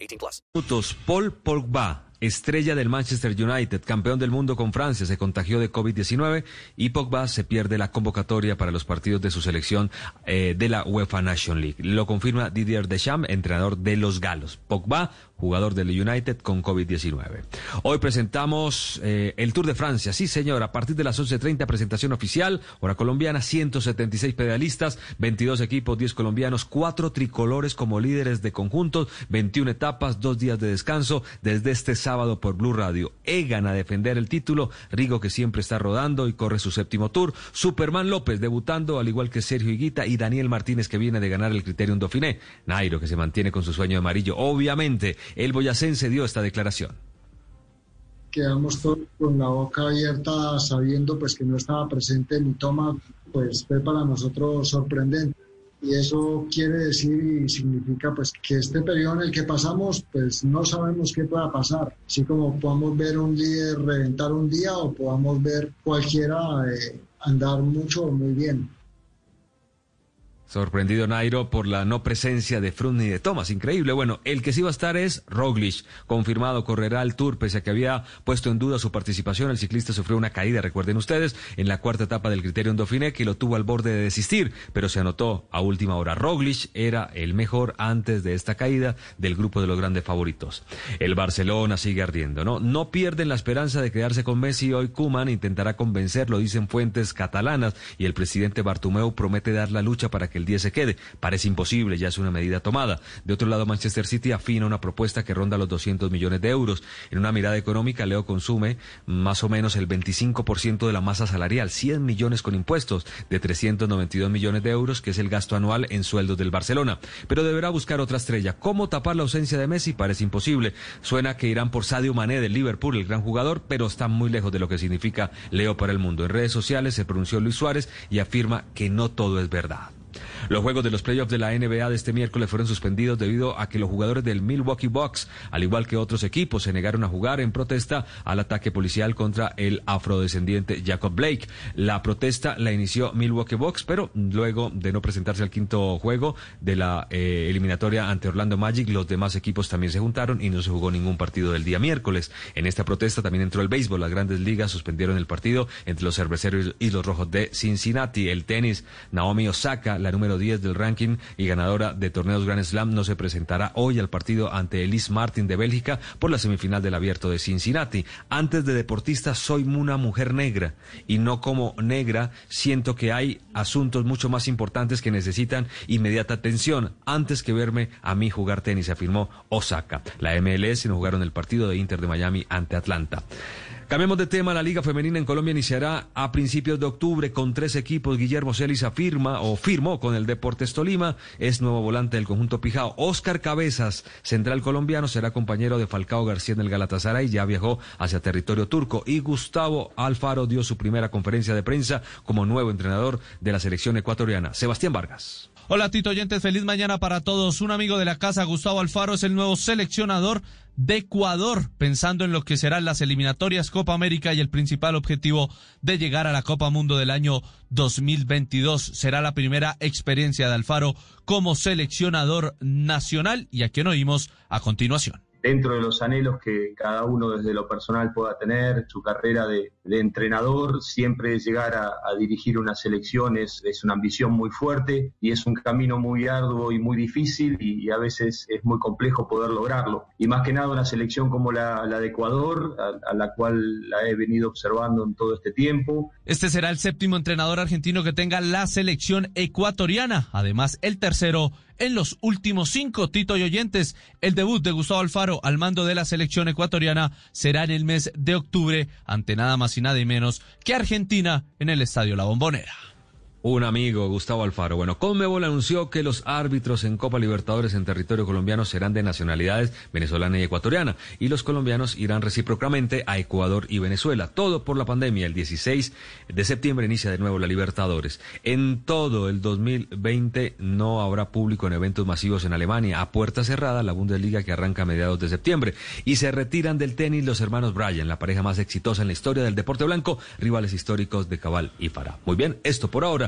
18 plus. Paul Pogba, estrella del Manchester United, campeón del mundo con Francia, se contagió de COVID-19 y Pogba se pierde la convocatoria para los partidos de su selección eh, de la UEFA Nation League. Lo confirma Didier Deschamps, entrenador de los galos. Pogba, jugador del United con COVID-19. Hoy presentamos eh, el Tour de Francia. Sí, señor, a partir de las 11.30 presentación oficial, hora colombiana, 176 pedalistas, 22 equipos, 10 colombianos, 4 tricolores como líderes de conjuntos, 21 etapas, 2 días de descanso desde este por Blue Radio. Egan a defender el título, Rigo que siempre está rodando y corre su séptimo tour, Superman López debutando al igual que Sergio Higuita y Daniel Martínez que viene de ganar el Criterium Dauphiné, Nairo que se mantiene con su sueño amarillo. Obviamente, el boyacense dio esta declaración. Quedamos todos con la boca abierta sabiendo pues que no estaba presente mi toma, pues fue para nosotros sorprendente. Y eso quiere decir y significa pues que este periodo en el que pasamos pues no sabemos qué pueda pasar. Así como podamos ver un líder reventar un día o podamos ver cualquiera eh, andar mucho o muy bien. Sorprendido Nairo por la no presencia de Froome ni de Thomas. Increíble. Bueno, el que sí va a estar es Roglic. Confirmado, correrá el Tour, pese a que había puesto en duda su participación. El ciclista sufrió una caída, recuerden ustedes, en la cuarta etapa del Criterium Dauphiné, que lo tuvo al borde de desistir, pero se anotó a última hora. Roglic era el mejor antes de esta caída del grupo de los grandes favoritos. El Barcelona sigue ardiendo, ¿no? No pierden la esperanza de quedarse con Messi. Hoy Kuman intentará convencerlo, dicen fuentes catalanas, y el presidente Bartumeu promete dar la lucha para que el 10 se quede. Parece imposible, ya es una medida tomada. De otro lado, Manchester City afina una propuesta que ronda los 200 millones de euros. En una mirada económica, Leo consume más o menos el 25% de la masa salarial, 100 millones con impuestos, de 392 millones de euros, que es el gasto anual en sueldos del Barcelona. Pero deberá buscar otra estrella. ¿Cómo tapar la ausencia de Messi? Parece imposible. Suena que irán por Sadio Mané del Liverpool, el gran jugador, pero está muy lejos de lo que significa Leo para el mundo. En redes sociales se pronunció Luis Suárez y afirma que no todo es verdad. Los juegos de los playoffs de la NBA de este miércoles fueron suspendidos debido a que los jugadores del Milwaukee Bucks, al igual que otros equipos, se negaron a jugar en protesta al ataque policial contra el afrodescendiente Jacob Blake. La protesta la inició Milwaukee Bucks, pero luego de no presentarse al quinto juego de la eh, eliminatoria ante Orlando Magic, los demás equipos también se juntaron y no se jugó ningún partido del día miércoles. En esta protesta también entró el béisbol. Las grandes ligas suspendieron el partido entre los cerveceros y los rojos de Cincinnati. El tenis, Naomi Osaka, la número 10 del ranking y ganadora de torneos Grand Slam, no se presentará hoy al partido ante Elise Martin de Bélgica por la semifinal del Abierto de Cincinnati. Antes de deportista soy una mujer negra y no como negra siento que hay asuntos mucho más importantes que necesitan inmediata atención antes que verme a mí jugar tenis, afirmó Osaka. La MLS no jugaron el partido de Inter de Miami ante Atlanta. Cambiemos de tema, la Liga Femenina en Colombia iniciará a principios de octubre con tres equipos. Guillermo Celis afirma o firmó con el Deportes Tolima, es nuevo volante del conjunto Pijao. Oscar Cabezas, central colombiano, será compañero de Falcao García en el Galatasaray, ya viajó hacia territorio turco. Y Gustavo Alfaro dio su primera conferencia de prensa como nuevo entrenador de la selección ecuatoriana. Sebastián Vargas. Hola Tito Oyentes, feliz mañana para todos. Un amigo de la casa, Gustavo Alfaro, es el nuevo seleccionador de Ecuador, pensando en lo que serán las eliminatorias Copa América y el principal objetivo de llegar a la Copa Mundo del año 2022. Será la primera experiencia de Alfaro como seleccionador nacional y a quien oímos a continuación dentro de los anhelos que cada uno desde lo personal pueda tener, su carrera de, entrenador, siempre llegar a, dirigir una selección es, una ambición muy fuerte y es un camino muy arduo y muy difícil y, a veces es muy complejo poder lograrlo. Y más que nada una selección como la, de Ecuador, a, a, la cual la he venido observando en todo este tiempo. Este será el séptimo entrenador argentino que tenga la selección ecuatoriana, además el tercero en los últimos cinco. Tito y oyentes, el debut de Gustavo Alfaro al mando de la selección ecuatoriana será en el mes de octubre ante nada más y nada menos que Argentina en el Estadio La Bombonera. Un amigo, Gustavo Alfaro. Bueno, Conmebol anunció que los árbitros en Copa Libertadores en territorio colombiano serán de nacionalidades venezolana y ecuatoriana, y los colombianos irán recíprocamente a Ecuador y Venezuela. Todo por la pandemia. El 16 de septiembre inicia de nuevo la Libertadores. En todo el 2020 no habrá público en eventos masivos en Alemania. A puerta cerrada, la Bundesliga que arranca a mediados de septiembre. Y se retiran del tenis los hermanos Bryan, la pareja más exitosa en la historia del deporte blanco, rivales históricos de Cabal y Farah. Muy bien, esto por ahora